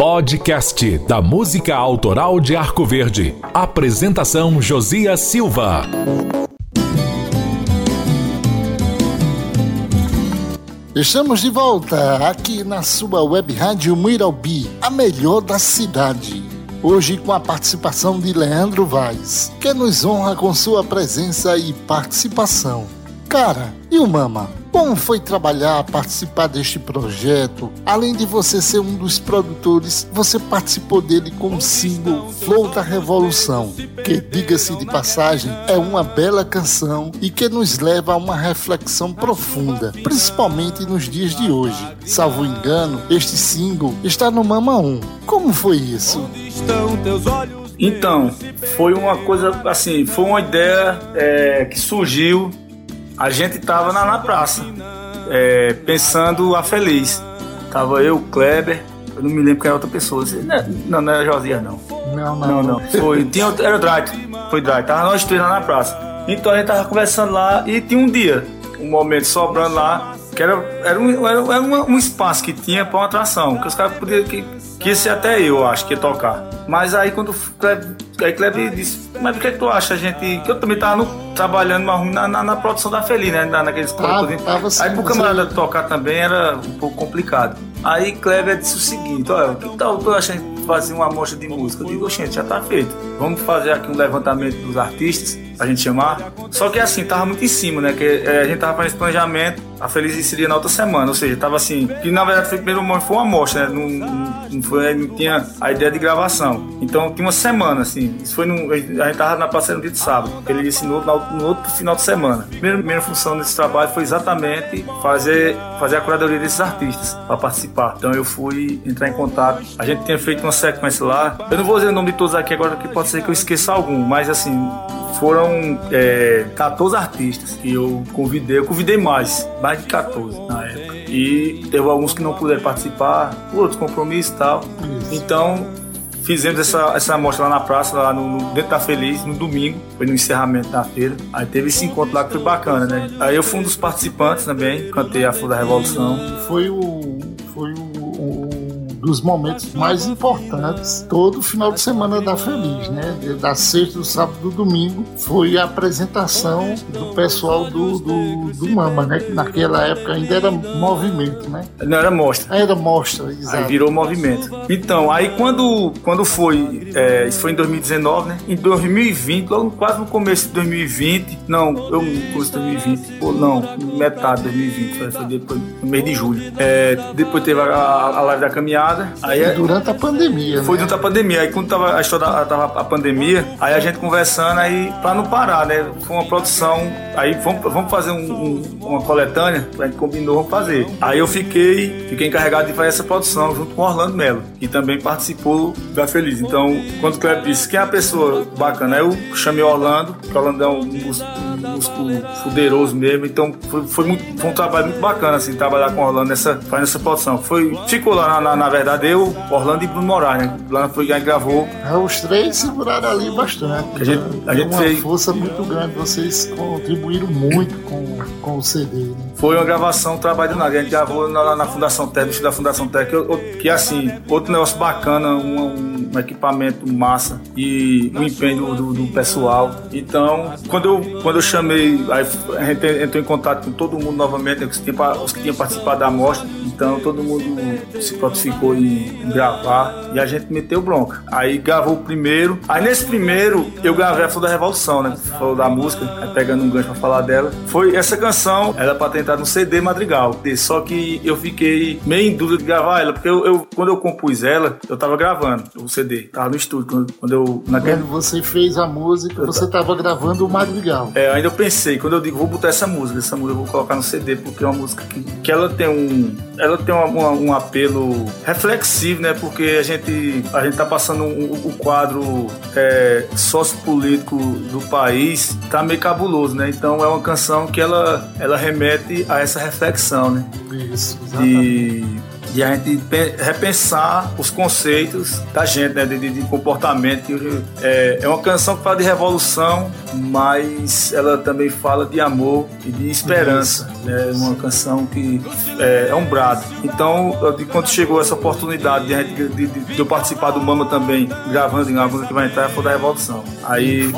Podcast da Música Autoral de Arco Verde. Apresentação Josias Silva. Estamos de volta aqui na sua web rádio Muiralbi, a melhor da cidade. Hoje com a participação de Leandro Vaz, que nos honra com sua presença e participação. Cara, e o Mama? Como foi trabalhar, participar deste projeto? Além de você ser um dos produtores, você participou dele com o single Flow da Revolução, que, diga-se de passagem, é uma bela canção e que nos leva a uma reflexão profunda, principalmente nos dias de hoje. Salvo engano, este single está no Mama 1. Como foi isso? Então, foi uma coisa assim, foi uma ideia é, que surgiu a gente tava na, na praça, é, pensando a feliz. Tava eu, Kleber, eu não me lembro quem era outra pessoa. Não, não era Josias, não. Não, não. Não, não. Foi, tinha, era o Dright. Foi Dright. Tava nós três lá na praça. Então a gente tava conversando lá e tinha um dia, um momento sobrando lá, que era, era, um, era, era um, um espaço que tinha pra uma atração, que os caras podiam. Que, que esse até eu acho que ia tocar. Mas aí quando aí Kleber disse, mas o que é que tu acha, gente? Que eu também tava no, trabalhando na, na, na, produção da Feliz, né? Na, naqueles tava, tava assim, Aí pro camarada você... tocar também era um pouco complicado. Aí Kleber disse o seguinte, olha, que tal tu acha fazer uma amostra de música? Eu digo, gente, já tá feito. Vamos fazer aqui um levantamento dos artistas, pra gente chamar. Só que assim, tava muito em cima, né? Que é, a gente tava fazendo esse planejamento, a Feliz seria na outra semana, ou seja, tava assim, que na verdade foi, primeiro momento foi uma amostra, né? Não, não, foi, não tinha a ideia de gravação. Então tinha uma semana, assim. Isso foi no, a gente tava na parceira no dia de sábado. Ele disse no, no outro final de semana. Primeira, primeira função desse trabalho foi exatamente fazer, fazer a curadoria desses artistas para participar. Então eu fui entrar em contato. A gente tinha feito uma sequência lá. Eu não vou dizer o nome de todos aqui agora, que pode ser que eu esqueça algum, mas assim, foram é, 14 artistas que eu convidei. Eu convidei mais, mais de 14 na época. E teve alguns que não puderam participar, outros compromissos e tal. Então, fizemos essa, essa amostra lá na praça, lá no, no, dentro da Feliz, no domingo, foi no encerramento da feira. Aí teve esse encontro lá que foi bacana, né? Aí eu fui um dos participantes também, cantei a Flor da Revolução. Foi o. Foi o dos momentos mais importantes todo final de semana da Feliz, né? Da sexta, do sábado do domingo foi a apresentação do pessoal do, do, do Mama, né? Que naquela época ainda era movimento, né? Não era mostra. Era mostra, exato. Aí virou movimento. Então, aí quando, quando foi, é, isso foi em 2019, né? Em 2020, logo quase no começo de 2020, não, eu no começo de 2020, ou não, metade de 2020, foi, foi depois, no mês de julho. É, depois teve a, a live da caminhada Aí, é- durante a pandemia. Foi né? durante a pandemia. Aí quando tava a história tava a pandemia, aí a gente conversando aí pra não parar, né? Foi uma produção. Aí vamos, vamos fazer um, um, uma coletânea, a gente combinou, vamos fazer. Aí eu fiquei, fiquei encarregado de fazer essa produção junto com o Orlando Mello, que também participou da Feliz. Então, quando o Kleber disse quem é a pessoa bacana, eu chamei o Orlando, que o Orlando é um músico fuderoso mesmo. Então foi, foi, muito, foi um trabalho muito bacana, assim, trabalhar com o Orlando nessa, fazendo essa produção. Foi, ficou lá na, na, na verdade, eu, Orlando e Bruno Moraes, né? Lá foi quem gravou. É, os três seguraram ali bastante. A gente, a gente uma fez... força muito grande, vocês contribuíram muito com, com o CD. Né? Foi uma gravação, um trabalho nada. A gente gravou na, na Fundação Técnica, da Fundação Técnica, que assim, outro negócio bacana, um, um equipamento massa e o empenho do, do, pessoal. Então, quando eu, quando eu chamei, aí a gente entrou em contato com todo mundo novamente, os que tinham, os que tinham participado da amostra, então todo mundo se prontificou em, em gravar e a gente meteu bronca. Aí gravou o primeiro. Aí nesse primeiro eu gravei a Flor da Revolução, né? Falou da música, pegando um gancho pra falar dela. Foi essa canção, era pra tentar no CD Madrigal. Só que eu fiquei meio em dúvida de gravar ela, porque eu, eu quando eu compus ela, eu tava gravando o CD, tava no estúdio. Quando, quando eu. Naquele... Quando você fez a música, você tava gravando o Madrigal. É, ainda eu pensei, quando eu digo, vou botar essa música, essa música eu vou colocar no CD, porque é uma música que, que ela tem um. Ela tem uma, uma, um apelo reflexivo, né? Porque a gente, a gente tá passando o um, um quadro é, sociopolítico do país, tá meio cabuloso, né? Então é uma canção que ela, ela remete a essa reflexão, né? Isso, exatamente. E de a gente repensar os conceitos da gente, né? De, de, de comportamento. É, é uma canção que fala de revolução, mas ela também fala de amor e de esperança. É uma canção que é, é um brado. Então, quando chegou essa oportunidade de, de, de, de eu participar do Mama também, gravando em uma música que vai entrar, foi da Revolução. Aí.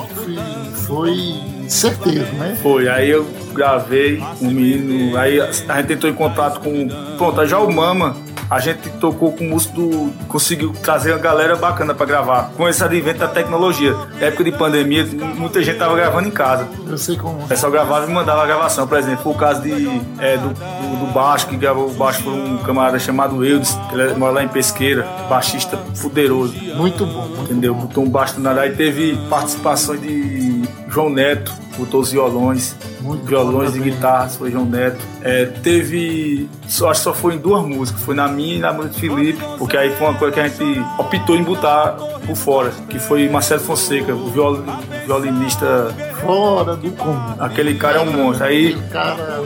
Foi certeiro, né? Foi. Aí eu gravei um menino. Aí a gente entrou em contato com. Pronto, já o Mama a gente tocou com o músico do. conseguiu trazer uma galera bacana para gravar. Com esse advento da tecnologia. época de pandemia, muita gente tava gravando em casa. Eu sei como. O pessoal gravava e mandava a gravação, por exemplo. Foi o caso de, é, do, do, do, baixo, que gravou o baixo por um camarada chamado Eudes, que ele mora lá em Pesqueira, baixista fuderoso. Muito bom. Muito entendeu? Botou um baixo do nada. Aí teve participações de João Neto, botou os violões. Muito violões de guitarras, foi João Neto. É, teve. Só, acho que só foi em duas músicas. Foi na minha e na música de Felipe, porque aí foi uma coisa que a gente optou em botar por fora, que foi Marcelo Fonseca, o viol, violinista. Fora do comum. Aquele cara é um monstro. Aí, cara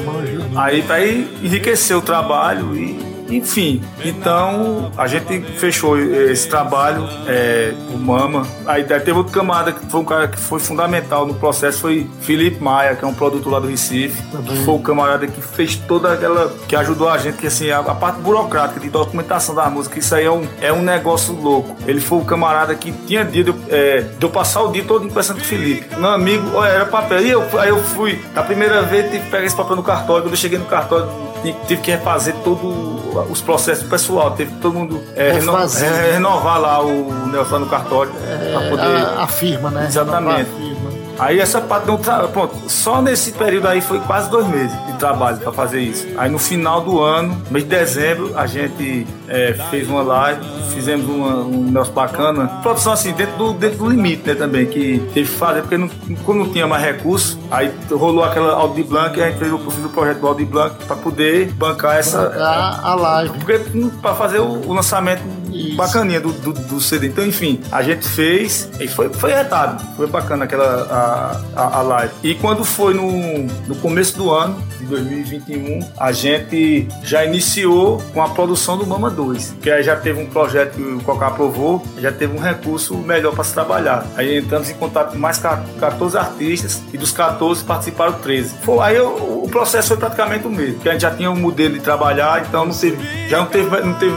aí, aí enriqueceu o trabalho e enfim, então a gente fechou esse trabalho, é, o Mama. Aí teve outro camada que foi um cara que foi fundamental no processo, foi Felipe Maia, que é um produtor lá do Recife. Também. Foi o camarada que fez toda aquela. que ajudou a gente, que assim, a, a parte burocrática de documentação da música, isso aí é um, é um negócio louco. Ele foi o camarada que tinha dia de, é, de eu passar o dia todo conversando com o Felipe. Meu amigo, olha, era papel. E eu, aí eu fui, da primeira vez, tive que pegar esse papel no cartório. Quando eu cheguei no cartório, tive que refazer todo os processos pessoal, teve todo mundo é, reno, é, renovar lá o Nelson no cartório é, para poder. A, a, firma, né? Exatamente. Aí essa parte não tra... Pronto, só nesse período aí foi quase dois meses de trabalho para fazer isso. Aí no final do ano, mês de dezembro, a gente é, fez uma live, fizemos uma, um negócio bacana. Produção assim, dentro do, dentro do limite, né, também, que teve que fazer, porque não, quando não tinha mais recurso, aí rolou aquela Audi Blanc e a gente fez o, o projeto do Audi Blanc para poder bancar essa. Bancar a live. Porque para fazer o, o lançamento isso. bacaninha do, do, do, CD. Então, enfim, a gente fez e foi, foi retado. Foi bacana aquela a, a, a, live. E quando foi no, no começo do ano, de 2021, a gente já iniciou com a produção do Mama 2. Que aí já teve um projeto que o Coca aprovou, já teve um recurso melhor para se trabalhar. Aí entramos em contato com mais 14 artistas e dos 14 participaram 13. Foi, aí o, o processo foi praticamente o mesmo, porque a gente já tinha um modelo de trabalhar, então não teve, já não teve, não teve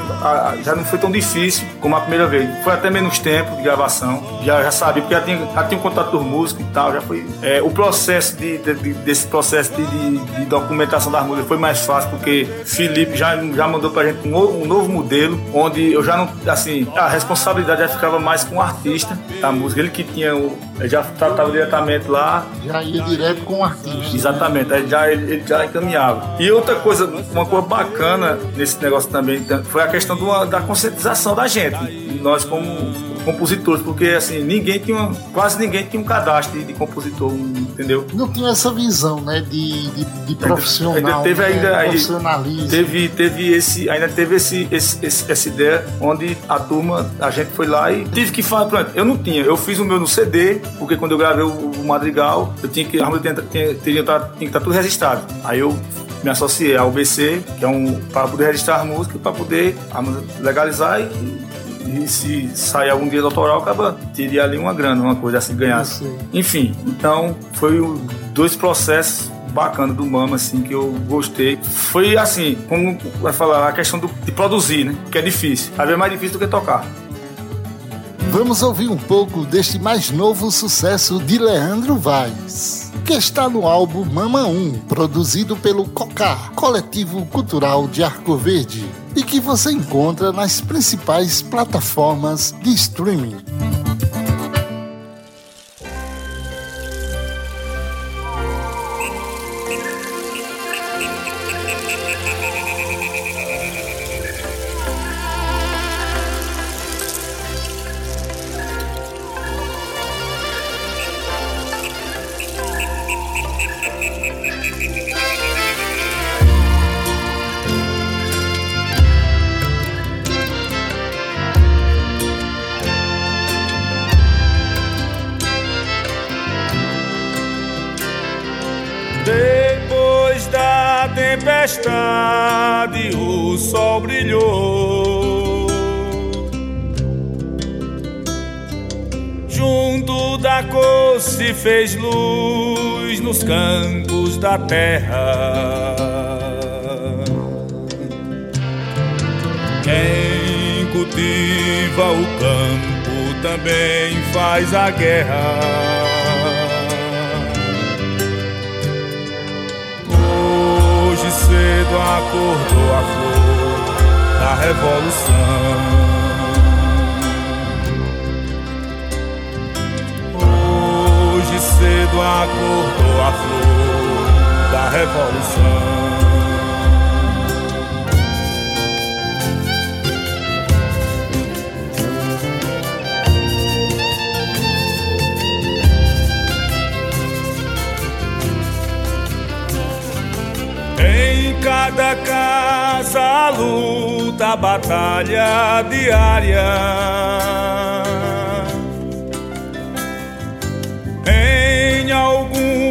já não foi tão difícil como a primeira vez. Foi até menos tempo de gravação. Já, já sabia, porque já tinha, já tinha um contato dos músicos e tal. Já foi. É, o processo de, de, de, desse processo de, documentação das músicas foi mais fácil, porque Felipe já, já mandou pra gente um, um novo modelo, onde eu já não. Assim, a responsabilidade já ficava mais com o artista da música. Ele que tinha o. Já tratava diretamente lá. Já ia direto com o artista. Exatamente, aí já, ele, ele já encaminhava. E outra coisa, uma coisa bacana nesse negócio também foi a questão do, da conscientização da gente, nós como compositores, porque assim, ninguém tinha, quase ninguém tinha um cadastro de, de compositor, entendeu? Não tinha essa visão, né, de, de, de profissional, ainda teve né, ainda, profissionalismo. Teve, teve esse, ainda teve esse, esse, esse, essa ideia onde a turma, a gente foi lá e tive que falar, pronto, eu não tinha, eu fiz o meu no CD, porque quando eu gravei o, o Madrigal, eu tinha que, a música tinha, tinha, tinha que estar tudo registrado. Aí eu me associei ao BC, que é um para poder registrar a música, para poder legalizar e, e se sair algum dia autoral, acaba teria ali uma grana, uma coisa assim ganhasse. Enfim, então foi dois processos bacana do Mama, assim, que eu gostei. Foi assim, como vai falar, a questão do, de produzir, né? Que é difícil. Às vezes é mais difícil do que tocar. Vamos ouvir um pouco deste mais novo sucesso de Leandro Vaz que está no álbum Mama 1, produzido pelo COCAR, Coletivo Cultural de Arco Verde, e que você encontra nas principais plataformas de streaming. Fez luz nos campos da terra. Quem cultiva o campo também faz a guerra. cedo acordou a flor da revolução. Cedo acordou a flor da revolução. cada casa a luta, a batalha diária.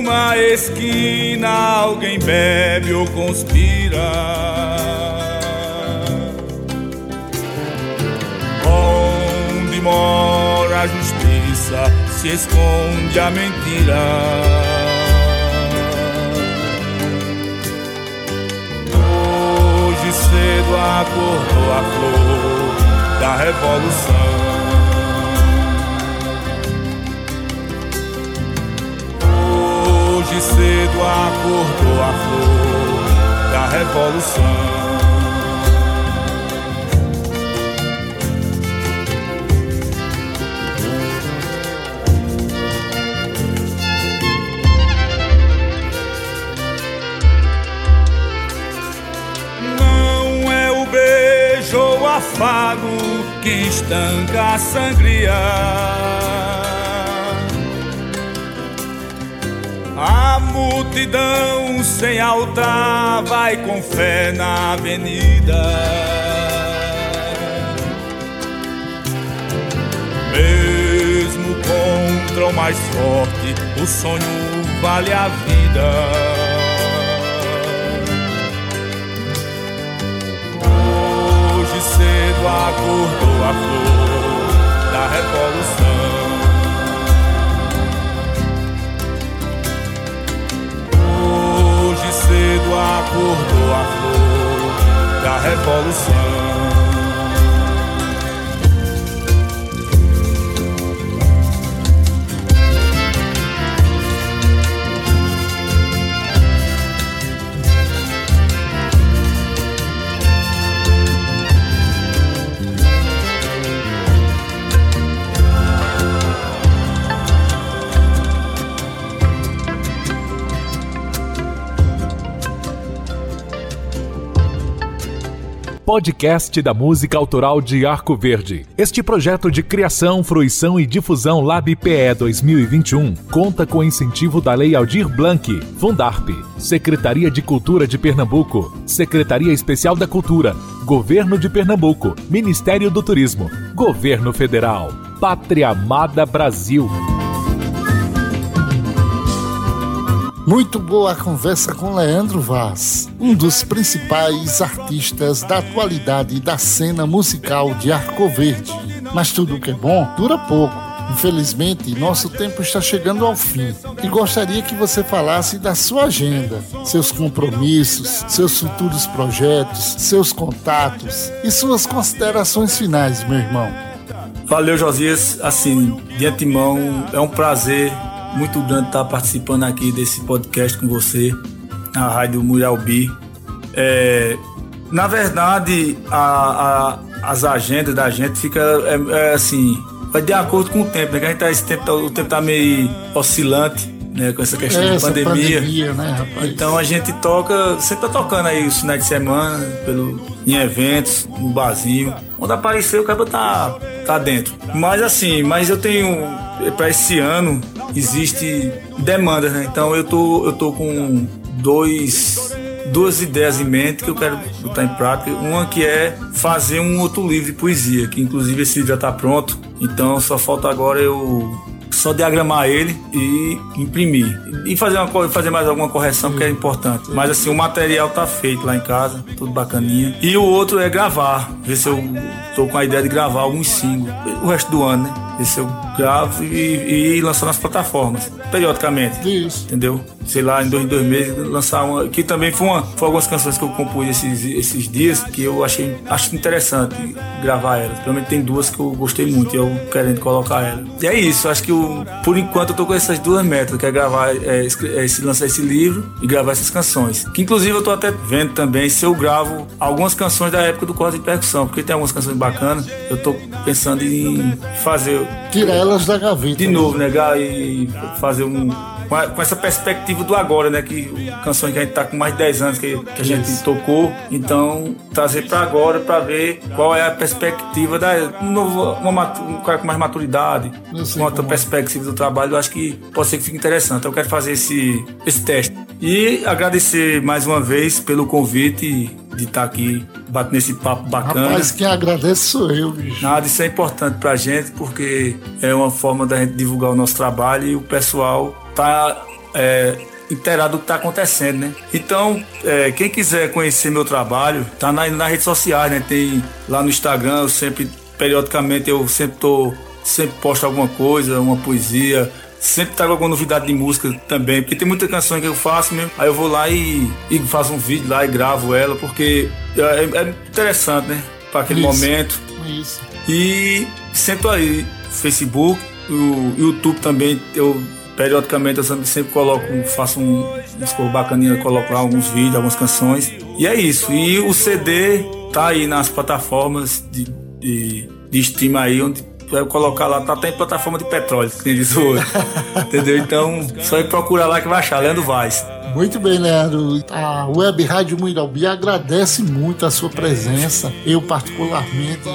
Alguma esquina alguém bebe ou conspira. Onde mora a justiça se esconde a mentira. cedo acordou a flor da revolução. Cedo acordou a flor da revolução. afago que estanca a sangria. A multidão sem altar vai com fé na avenida. Mesmo contra o mais forte, o sonho vale a vida. cedo acordou a flor da revolução. Acordou a flor da revolução. Podcast da música autoral de Arco Verde. Este projeto de criação, fruição e difusão Lab PE 2021 conta com incentivo da Lei Aldir Blanc, Fundarp, Secretaria de Cultura de Pernambuco, Secretaria Especial da Cultura, Governo de Pernambuco, Ministério do Turismo, Governo Federal, Pátria Amada Brasil. Muito boa a conversa com Leandro Vaz, um dos principais artistas da atualidade da cena musical de Arco Verde. Mas tudo que é bom dura pouco. Infelizmente, nosso tempo está chegando ao fim e gostaria que você falasse da sua agenda, seus compromissos, seus futuros projetos, seus contatos e suas considerações finais, meu irmão. Valeu, Josias. Assim, de antemão, é um prazer muito grande estar participando aqui desse podcast com você, na Rádio Murialbi. É, na verdade, a, a, as agendas da gente fica é, é assim, vai de acordo com o tempo, né? Que a gente tá, esse tempo, tá, o tempo tá meio oscilante, né? Com essa questão é, de pandemia. pandemia né, então a gente toca, sempre tá tocando aí os finais de semana, pelo, em eventos, no barzinho. Quando aparecer, o cara tá, tá dentro. Mas assim, mas eu tenho para esse ano existe demandas, né? Então eu tô, eu tô com dois, duas ideias em mente que eu quero botar em prática. Uma que é fazer um outro livro de poesia, que inclusive esse livro já está pronto. Então só falta agora eu só diagramar ele e imprimir. E fazer, uma, fazer mais alguma correção, porque é importante. Mas assim, o material tá feito lá em casa, tudo bacaninha. E o outro é gravar, ver se eu tô com a ideia de gravar alguns singles o resto do ano, né? Ver se eu gravo e, e lançar nas plataformas, periodicamente. Isso. Entendeu? Sei lá, em dois, dois meses, lançar uma. Que também foi, uma, foi algumas canções que eu compus esses, esses dias que eu achei acho interessante gravar elas. Realmente tem duas que eu gostei muito e eu querendo colocar elas. E é isso, acho que eu, por enquanto eu tô com essas duas metas, que é gravar, é, é, esse, lançar esse livro e gravar essas canções. Que inclusive eu tô até vendo também se eu gravo algumas canções da época do corte de percussão, porque tem algumas canções bacanas. Eu tô pensando em fazer. Tira elas da gaveta. De novo, né? E fazer um com essa perspectiva do agora, né? Que canções que a gente tá com mais de 10 anos que, que a gente Isso. tocou. Então, trazer para agora para ver qual é a perspectiva da um novo, uma, um cara com mais maturidade, com outra é. perspectiva do trabalho, eu acho que pode ser que fique interessante. Eu quero fazer esse, esse teste. E agradecer mais uma vez pelo convite de estar tá aqui batendo esse papo bacana. Rapaz, quem agradece sou eu, bicho. Nada, isso é importante pra gente porque é uma forma da gente divulgar o nosso trabalho e o pessoal tá é, inteirado do que está acontecendo, né? Então, é, quem quiser conhecer meu trabalho, tá na, nas redes sociais, né? Tem lá no Instagram, eu sempre, periodicamente, eu sempre tô, sempre posto alguma coisa, uma poesia, sempre trago alguma novidade de música também, porque tem muita canção que eu faço mesmo, aí eu vou lá e, e faço um vídeo lá e gravo ela, porque é, é interessante, né? Para aquele isso, momento. Isso. E sempre aí, Facebook, o YouTube também, eu periodicamente eu sempre, coloco, faço um disco bacaninha, coloco lá alguns vídeos, algumas canções. E é isso. E o CD tá aí nas plataformas de, de, de stream aí, onde colocar lá, tá até em plataforma de petróleo, que diz hoje. Entendeu? Então, só ir procurar lá que vai achar, Leandro Vaz. Muito bem, Leandro. A Web Rádio Muiralbi agradece muito a sua presença. Eu, particularmente,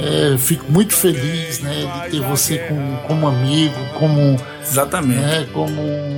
é, fico muito feliz né, de ter você como, como amigo, como Exatamente. Né, como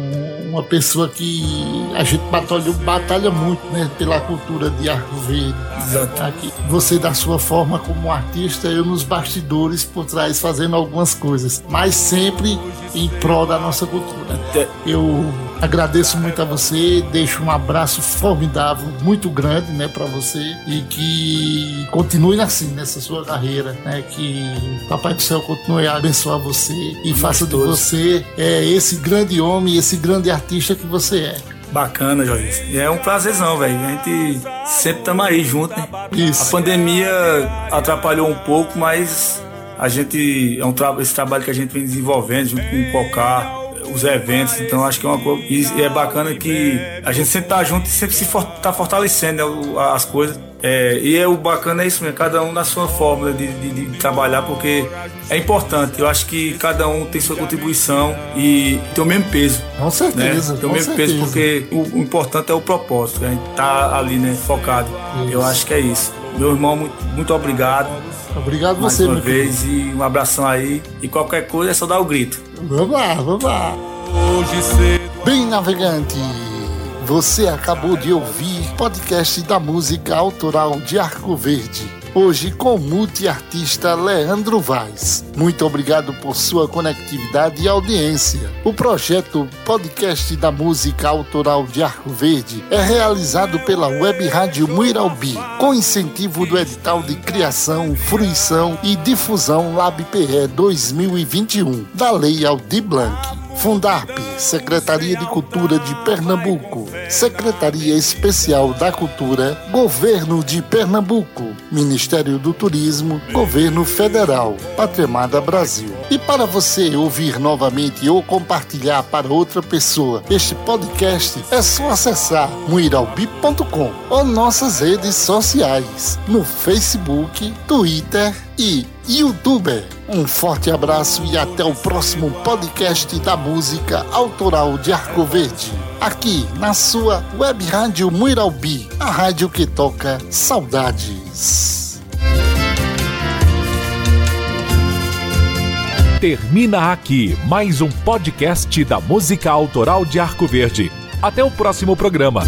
uma pessoa que a gente batalha, batalha muito né, pela cultura de Arco Verde. Exato. Aqui, você, da sua forma como artista, eu nos bastidores por trás fazendo algumas coisas, mas sempre em prol da nossa cultura. É. Eu agradeço muito a você, deixo um abraço formidável, muito grande, né, para você e que continue assim nessa sua carreira, né, que Papai do Céu continue a abençoar você e faça de você é, esse grande homem, esse grande artista que você é. Bacana, Joyce. É um prazerzão, velho. A gente sempre estamos aí junto, né? Isso. A pandemia atrapalhou um pouco, mas a gente é um tra esse trabalho que a gente vem desenvolvendo junto com o Cocar, os eventos, então acho que é uma coisa. E é bacana que a gente sempre tá junto e sempre se for, tá fortalecendo né, as coisas. É, e é o bacana é isso mesmo, cada um na sua fórmula de, de, de, trabalhar, porque é importante. Eu acho que cada um tem sua contribuição e tem o mesmo peso. Com certeza. Né? Tem o mesmo certeza. peso, porque o, o, importante é o propósito. A gente tá ali, né, focado. Isso. Eu acho que é isso. Meu irmão, muito, muito obrigado. Obrigado Mais você, uma vez, e um abração aí. E qualquer coisa é só dar o grito. Vamos lá, vamos lá. Bem navegante. Você acabou de ouvir podcast da música autoral de Arco Verde. Hoje com o multiartista Leandro Vaz. Muito obrigado por sua conectividade e audiência. O projeto Podcast da Música Autoral de Arco Verde é realizado pela Web Rádio Muiralbi, com incentivo do edital de criação, fruição e difusão LabPE 2021, da Lei Aldir Blanc. Fundarp, Secretaria de Cultura de Pernambuco, Secretaria Especial da Cultura, Governo de Pernambuco, Ministério do Turismo, Governo Federal, Patremada Brasil. E para você ouvir novamente ou compartilhar para outra pessoa este podcast, é só acessar muiralbi.com ou nossas redes sociais no Facebook, Twitter e YouTube. Um forte abraço e até o próximo podcast da música autoral de Arco Verde. Aqui na sua web rádio Muiralbi, a rádio que toca saudades. Termina aqui mais um podcast da música autoral de Arco Verde. Até o próximo programa.